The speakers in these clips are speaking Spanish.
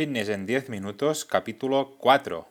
Fitness en 10 minutos, capítulo 4.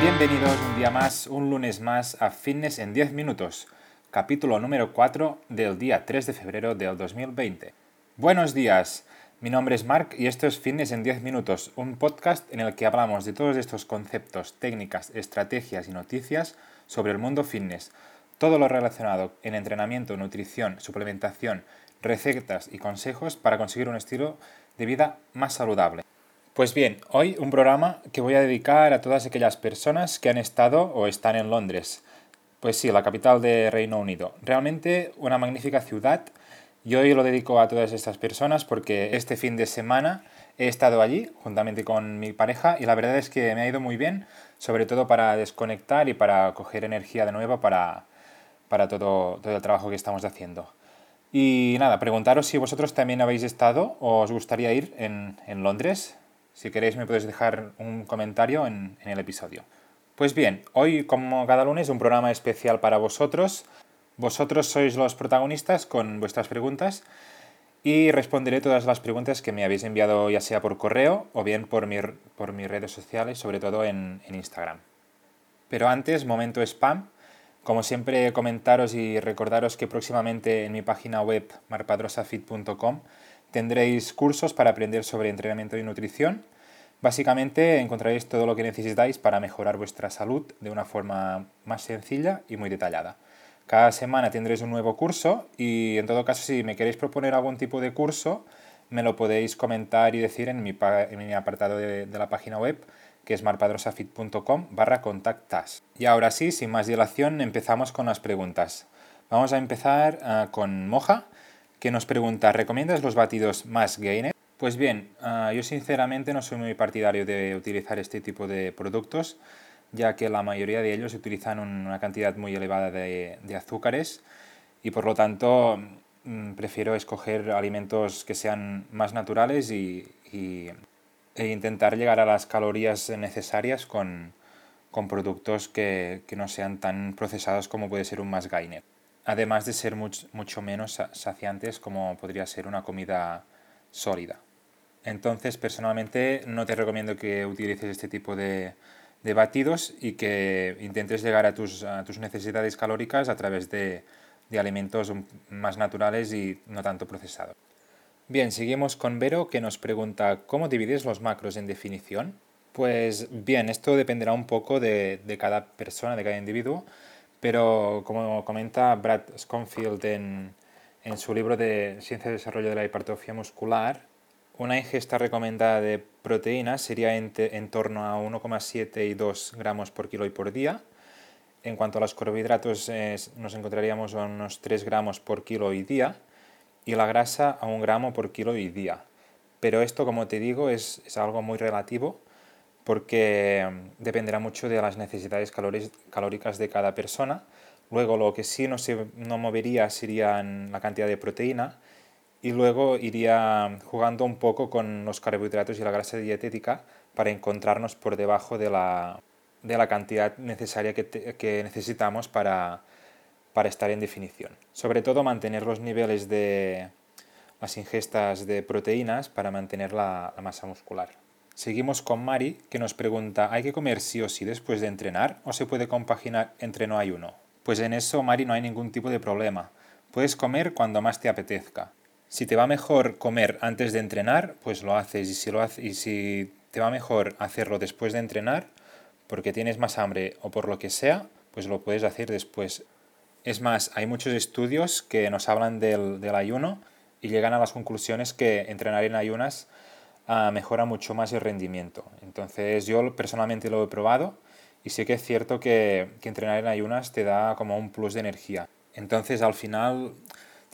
Bienvenidos un día más, un lunes más a Fitness en 10 minutos, capítulo número 4 del día 3 de febrero del 2020. Buenos días, mi nombre es Mark y esto es Fitness en 10 minutos, un podcast en el que hablamos de todos estos conceptos, técnicas, estrategias y noticias sobre el mundo fitness, todo lo relacionado en entrenamiento, nutrición, suplementación, recetas y consejos para conseguir un estilo de vida más saludable. Pues bien, hoy un programa que voy a dedicar a todas aquellas personas que han estado o están en Londres. Pues sí, la capital de Reino Unido. Realmente una magnífica ciudad y hoy lo dedico a todas estas personas porque este fin de semana he estado allí juntamente con mi pareja y la verdad es que me ha ido muy bien, sobre todo para desconectar y para coger energía de nuevo para, para todo, todo el trabajo que estamos haciendo. Y nada, preguntaros si vosotros también habéis estado o os gustaría ir en, en Londres. Si queréis me podéis dejar un comentario en, el episodio. Pues bien, hoy como cada lunes un programa especial para vosotros. Vosotros sois los protagonistas con vuestras preguntas y responderé todas las preguntas que me habéis enviado ya sea por correo o bien por, por mis redes sociales, sobre todo en, en Instagram. Pero antes, momento spam. Como siempre, comentaros y recordaros que próximamente en mi página web marpadrosafit.com Tendréis cursos para aprender sobre entrenamiento y nutrición. Básicamente encontraréis todo lo que necesitáis para mejorar vuestra salud de una forma más sencilla y muy detallada. Cada semana tendréis un nuevo curso y en todo caso si me queréis proponer algún tipo de curso me lo podéis comentar y decir en mi, apartado de, la página web que es marpadrosafit.com barra contactas. Y ahora sí, sin más dilación, empezamos con las preguntas. Vamos a empezar ah, con Moja, que nos pregunta, ¿recomiendas los batidos más gainer? Pues bien, ah, yo sinceramente no soy muy partidario de utilizar este tipo de productos, ya que la mayoría de ellos utilizan una cantidad muy elevada de, azúcares y por lo tanto mm, prefiero escoger alimentos que sean más naturales y, e intentar llegar a las calorías necesarias con, productos que, que, no sean tan procesados como puede ser un más gainer además de ser mucho menos saciantes como podría ser una comida sólida. Entonces, personalmente no te recomiendo que utilices este tipo de, batidos y que intentes llegar a tus, necesidades calóricas a través de, de, alimentos más naturales y no tanto procesados. Bien, seguimos con Vero que nos pregunta ¿cómo divides los macros en definición? Pues bien, esto dependerá un poco de, de cada persona, de cada individuo pero como comenta Brad Schoenfield en, en su libro de Ciencia y Desarrollo de la Hipertrofia Muscular, una ingesta recomendada de proteínas sería en, en torno a 1,7 y 2 gramos por kilo y por día. En cuanto a los carbohidratos, nos encontraríamos a unos 3 gramos por kilo y día y la grasa a 1 gramo por kilo y día. Pero esto, como te digo, es, es algo muy relativo porque mm, dependerá mucho de las necesidades calóricas de cada persona. Luego lo que sí no se no movería sería la cantidad de proteína y luego iría jugando un poco con los carbohidratos y la grasa dietética para encontrarnos por debajo de la, de la cantidad necesaria que, que necesitamos para, para estar en definición. Sobre todo mantener los niveles de las ingestas de proteínas para mantener la masa muscular. Seguimos con Mari, que nos pregunta, ¿hay que comer sí o sí después de entrenar o se puede compaginar entre no hay uno? Pues en eso, Mari, no hay ningún tipo de problema. Puedes comer cuando más te apetezca. Si te va mejor comer antes de entrenar, pues lo haces. Y si, lo y si te va mejor hacerlo después de entrenar, porque tienes más hambre o por lo que sea, pues lo puedes hacer después. Es más, hay muchos estudios que nos hablan del, del ayuno y llegan a las conclusiones que entrenar en ayunas mejora mucho más el rendimiento. Entonces yo personalmente lo he probado y sé que es cierto que, que, entrenar en ayunas te da como un plus de energía. Entonces al final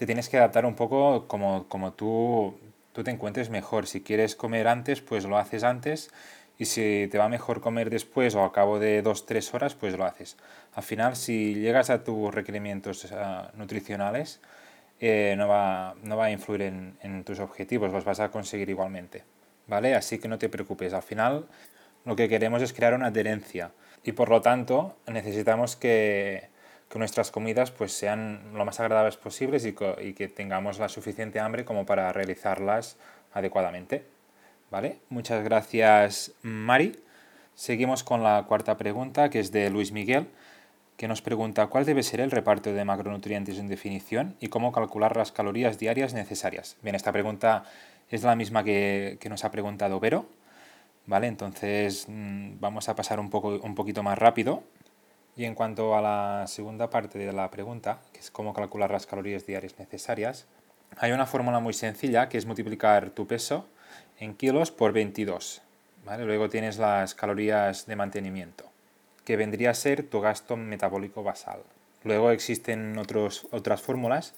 te tienes que adaptar un poco como, como tú, tú te encuentres mejor. Si quieres comer antes, pues lo haces antes. Y si te va mejor comer después o a cabo de 2-3 horas, pues lo haces. Al final, si llegas a tus requerimientos nutricionales, eh, no, va, no, va, a influir en, en, tus objetivos, los vas a conseguir igualmente. ¿Vale? Así que no te preocupes, al final lo que queremos es crear una adherencia y por lo tanto necesitamos que, que nuestras comidas pues, sean lo más agradables posibles y, y, que tengamos la suficiente hambre como para realizarlas adecuadamente. ¿Vale? Muchas gracias, Mari. Seguimos con la cuarta pregunta, que es de Luis Miguel, que nos pregunta cuál debe ser el reparto de macronutrientes en definición y cómo calcular las calorías diarias necesarias. Bien, esta pregunta es la misma que, que nos ha preguntado Vero, ¿vale? Entonces mm, vamos a pasar un, poco, un poquito más rápido. Y en cuanto a la segunda parte de la pregunta, que es cómo calcular las calorías diarias necesarias, hay una fórmula muy sencilla que es multiplicar tu peso en kilos por 22. ¿vale? Luego tienes las calorías de mantenimiento, que vendría a ser tu gasto metabólico basal. Luego existen otros, otras fórmulas,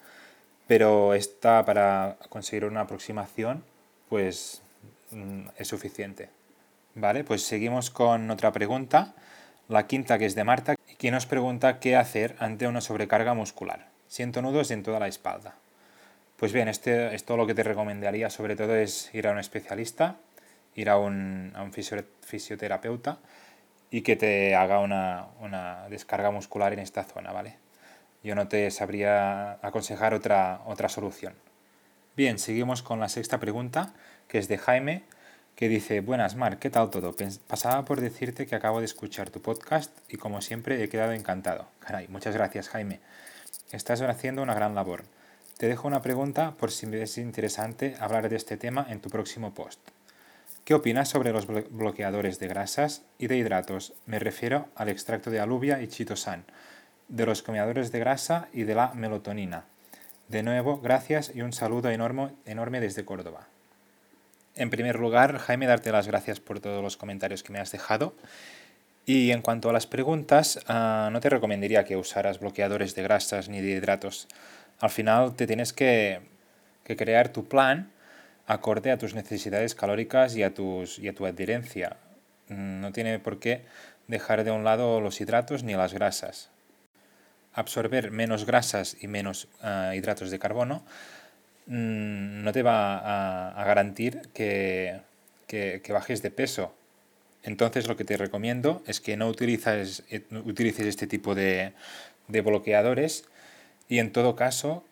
pero esta para conseguir una aproximación pues mm, es suficiente. Vale, pues seguimos con otra pregunta, la quinta que es de Marta, quien nos pregunta qué hacer ante una sobrecarga muscular. Siento nudos en toda la espalda. Pues bien, este, esto lo que te recomendaría sobre todo es ir a un especialista, ir a un, fisioterapeuta y que te haga una, descarga muscular en esta zona, ¿vale? Yo no te sabría aconsejar otra solución. Bien, seguimos con la sexta pregunta, que es de Jaime, que dice, buenas Marc, ¿qué tal todo? Pasaba por decirte que acabo de escuchar tu podcast y como siempre he quedado encantado. Caray, muchas gracias Jaime. Estás haciendo una gran labor. Te dejo una pregunta por si es interesante hablar de este tema en tu próximo post. ¿Qué opinas sobre los bloqueadores de grasas y de hidratos? Me refiero al extracto de alubia y chitosan, de los comedores de grasa y de la melatonina. De nuevo, gracias y un saludo enorme, enorme desde Córdoba. En primer lugar, Jaime, darte las gracias por todos los comentarios que me has dejado. Y en cuanto a las preguntas, uh, no te recomendaría que usaras bloqueadores de grasas ni de hidratos. Al final te tienes que, que crear tu plan acorde a tus necesidades calóricas y a, tus, y a tu adherencia. No tiene por qué dejar de un lado los hidratos ni las grasas. Absorber menos grasas y menos uh, hidratos de carbono Mm, no te va a, garantir que, bajes de peso. Entonces lo que te recomiendo es que no utilices, utilices este tipo de, bloqueadores y en todo caso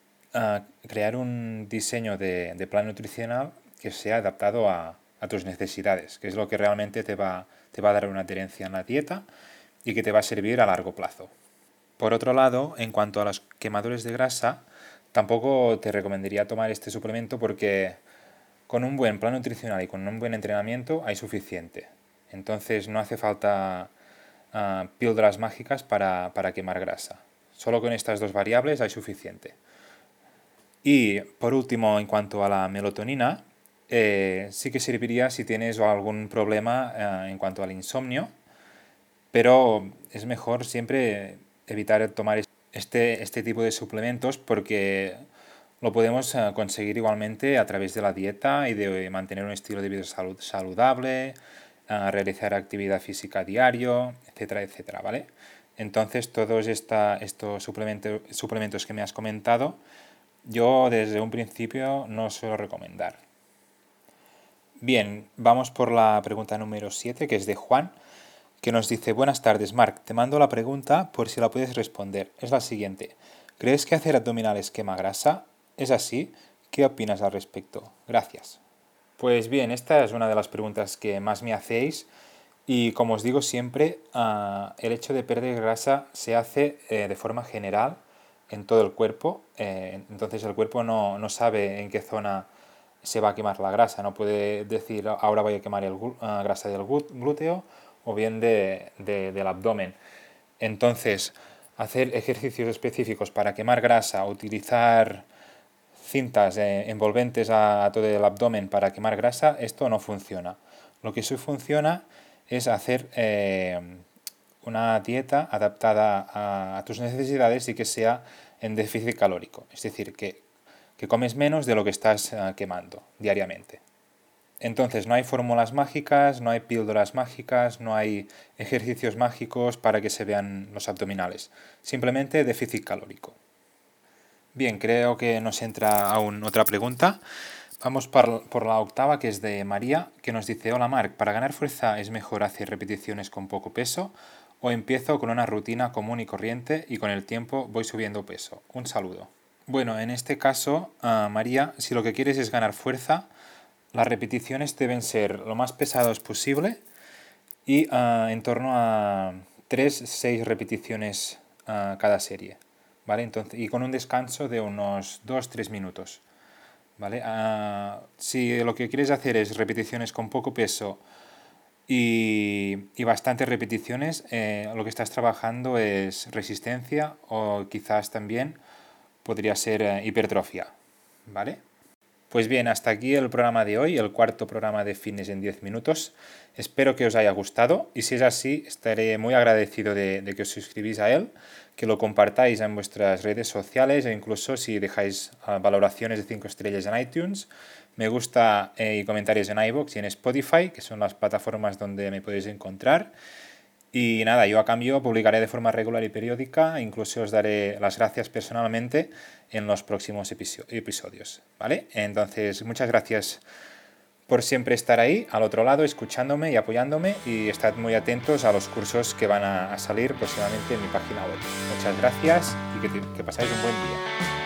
crear un diseño de, plan nutricional que sea adaptado a, tus necesidades, que es lo que realmente te va, te va a dar una adherencia en la dieta y que te va a servir a largo plazo. Por otro lado, en cuanto a los quemadores de grasa, Tampoco te recomendaría tomar este suplemento porque con un buen plan nutricional y con un buen entrenamiento hay suficiente. Entonces no hace falta uh, píldoras mágicas para, para quemar grasa. Solo con estas dos variables hay suficiente. Y por último, en cuanto a la melatonina, eh, sí que serviría si tienes algún problema eh, en cuanto al insomnio, pero es mejor siempre evitar tomar este, este tipo de suplementos porque lo podemos eh, conseguir igualmente a través de la dieta y de mantener un estilo de vida saludable, eh, realizar actividad física diario, etcétera, etcétera, ¿vale? Entonces todos esta, estos suplementos, suplementos que me has comentado, yo desde un principio no suelo recomendar. Bien, vamos por la pregunta número 7, que es de Juan que nos dice, buenas tardes, Marc, te mando la pregunta por si la puedes responder. Es la siguiente. ¿Crees que hacer abdominales quema grasa? ¿Es así? ¿Qué opinas al respecto? Gracias. Pues bien, esta es una de las preguntas que más me hacéis y como os digo siempre, uh, el hecho de perder grasa se hace eh, de forma general en todo el cuerpo, eh, entonces el cuerpo no, no, sabe en qué zona se va a quemar la grasa, no puede decir ahora voy a quemar el uh, grasa del glúteo o bien de, del abdomen. Entonces, hacer ejercicios específicos para quemar grasa, utilizar cintas eh, envolventes a, todo el abdomen para quemar grasa, esto no funciona. Lo que sí funciona es hacer eh, una dieta adaptada a, tus necesidades y que sea en déficit calórico, es decir, que, que comes menos de lo que estás eh, quemando diariamente. Entonces, no hay fórmulas mágicas, no hay píldoras mágicas, no hay ejercicios mágicos para que se vean los abdominales. Simplemente déficit calórico. Bien, creo que nos entra aún otra pregunta. Vamos por, la octava, que es de María, que nos dice, hola Marc, para ganar fuerza es mejor hacer repeticiones con poco peso o empiezo con una rutina común y corriente y con el tiempo voy subiendo peso. Un saludo. Bueno, en este caso, ah, María, si lo que quieres es ganar fuerza, las repeticiones deben ser lo más pesados posible y ah, en torno a 3-6 repeticiones uh, cada serie. ¿Vale? Entonces, y con un descanso de unos 2-3 minutos. ¿Vale? Ah, si lo que quieres hacer es repeticiones con poco peso y, y bastantes repeticiones, eh, lo que estás trabajando es resistencia o quizás también podría ser eh, hipertrofia. ¿Vale? Pues bien, hasta aquí el programa de hoy, el cuarto programa de Fitness en 10 minutos. Espero que os haya gustado y si es así, estaré muy agradecido de, que os suscribís a él, que lo compartáis en vuestras redes sociales e incluso si dejáis ah, valoraciones de 5 estrellas en iTunes, me gusta eh, y comentarios en iVoox y en Spotify, que son las plataformas donde me podéis encontrar. Y nada, yo a cambio publicaré de forma regular y periódica, incluso os daré las gracias personalmente en los próximos episodios, ¿vale? Entonces, muchas gracias por siempre estar ahí, al otro lado, escuchándome y apoyándome y estad muy atentos a los cursos que van a salir próximamente en mi página web. Muchas gracias y que, que pasáis un buen día.